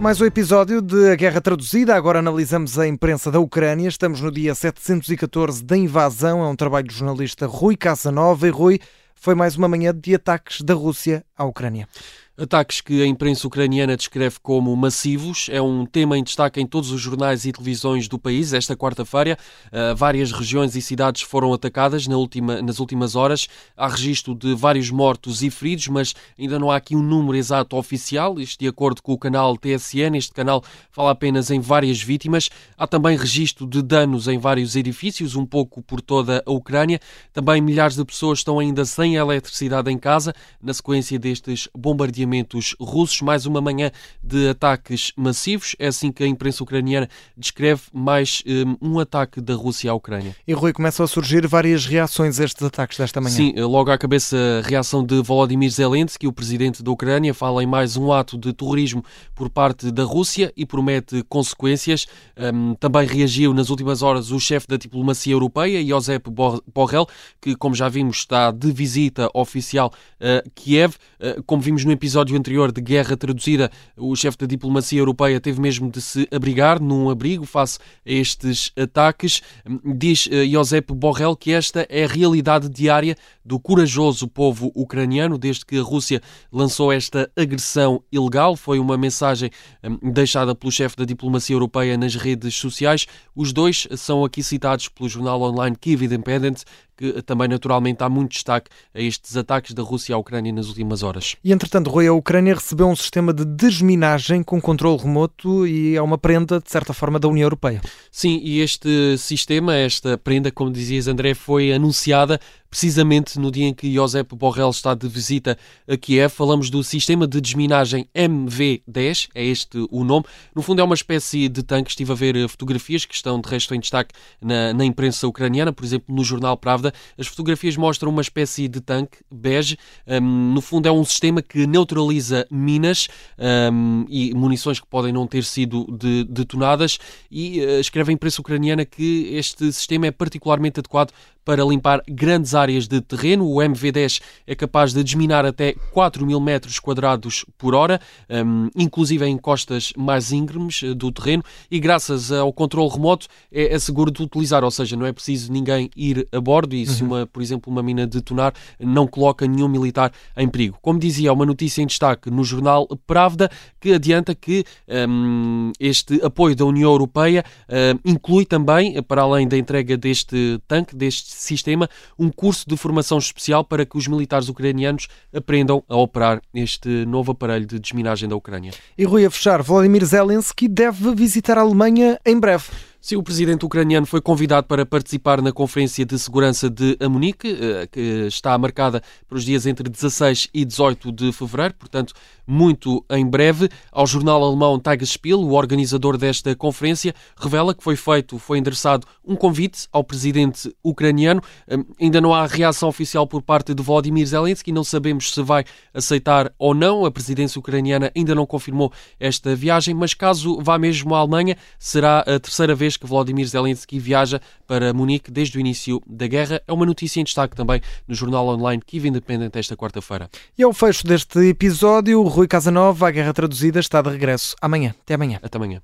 Mais um episódio de A Guerra Traduzida. Agora analisamos a imprensa da Ucrânia. Estamos no dia 714 da invasão. É um trabalho do jornalista Rui Casanova. E Rui, foi mais uma manhã de ataques da Rússia à Ucrânia. Ataques que a imprensa ucraniana descreve como massivos. É um tema em destaque em todos os jornais e televisões do país. Esta quarta-feira, uh, várias regiões e cidades foram atacadas na última, nas últimas horas. Há registro de vários mortos e feridos, mas ainda não há aqui um número exato oficial. Isto de acordo com o canal TSN. Este canal fala apenas em várias vítimas. Há também registro de danos em vários edifícios, um pouco por toda a Ucrânia. Também milhares de pessoas estão ainda sem eletricidade em casa, na sequência destes bombardeamentos russos. Mais uma manhã de ataques massivos. É assim que a imprensa ucraniana descreve mais um, um ataque da Rússia à Ucrânia. E Rui, começam a surgir várias reações a estes ataques desta manhã. Sim, logo à cabeça a reação de Volodymyr Zelensky, o presidente da Ucrânia, fala em mais um ato de terrorismo por parte da Rússia e promete consequências. Um, também reagiu nas últimas horas o chefe da diplomacia europeia, Josep Borrell, que, como já vimos, está de visita oficial a Kiev. Uh, como vimos no episódio episódio anterior de Guerra Traduzida, o chefe da diplomacia europeia teve mesmo de se abrigar num abrigo face a estes ataques. Diz uh, Josep Borrell que esta é a realidade diária do corajoso povo ucraniano desde que a Rússia lançou esta agressão ilegal. Foi uma mensagem um, deixada pelo chefe da diplomacia europeia nas redes sociais. Os dois são aqui citados pelo jornal online Kiev Independent, que também naturalmente há muito destaque a estes ataques da Rússia à Ucrânia nas últimas horas. E entretanto, Rui, a Ucrânia recebeu um sistema de desminagem com controle remoto e é uma prenda, de certa forma, da União Europeia. Sim, e este sistema, esta prenda, como dizias, André, foi anunciada precisamente no dia em que Josep Borrell está de visita a Kiev. Falamos do sistema de desminagem MV-10, é este o nome. No fundo é uma espécie de tanque. Estive a ver eh, fotografias que estão de resto em destaque na, na imprensa ucraniana, por exemplo, no jornal Pravda. As fotografias mostram uma espécie de tanque bege. Um, no fundo é um sistema que neutraliza minas um, e munições que podem não ter sido de, detonadas e uh, escreve a imprensa ucraniana que este sistema é particularmente adequado para limpar grandes áreas de terreno. O MV-10 é capaz de desminar até 4 mil metros quadrados por hora, um, inclusive em costas mais íngremes eh, do terreno, e graças ao controle remoto é, seguro de utilizar, ou seja, não é preciso ninguém ir a bordo e se, uhum. uma, por exemplo, uma mina detonar, não coloca nenhum militar em perigo. Como dizia, uma notícia em destaque no jornal Pravda que adianta que um, este apoio da União Europeia um, inclui também, para além da entrega deste tanque, deste sistema um curso de formação especial para que os militares ucranianos aprendam a operar este novo aparelho de desminagem da Ucrânia. E Rui, a fechar, Vladimir Zelensky deve visitar a Alemanha em breve. Sim, o presidente ucraniano foi convidado para participar na Conferência de Segurança de Amunique, eh, que está marcada para os dias entre 16 e 18 de fevereiro, portanto, muito em breve. Ao jornal alemão Tagesspiel, o organizador desta conferência, revela que foi feito, foi endereçado um convite ao presidente ucraniano. Hum, ainda não há reação oficial por parte de Volodymyr Zelensky, não sabemos se vai aceitar ou não. A presidência ucraniana ainda não confirmou esta viagem, mas caso vá mesmo à Alemanha, será a terceira vez vez que Volodymyr Zelensky viaja para Munique desde o início da guerra. É uma notícia em destaque também no jornal online Kiev Independent esta quarta-feira. E ao fecho deste episódio, Rui Casanova, a Guerra Traduzida, está de regresso amanhã. Até amanhã. Até amanhã.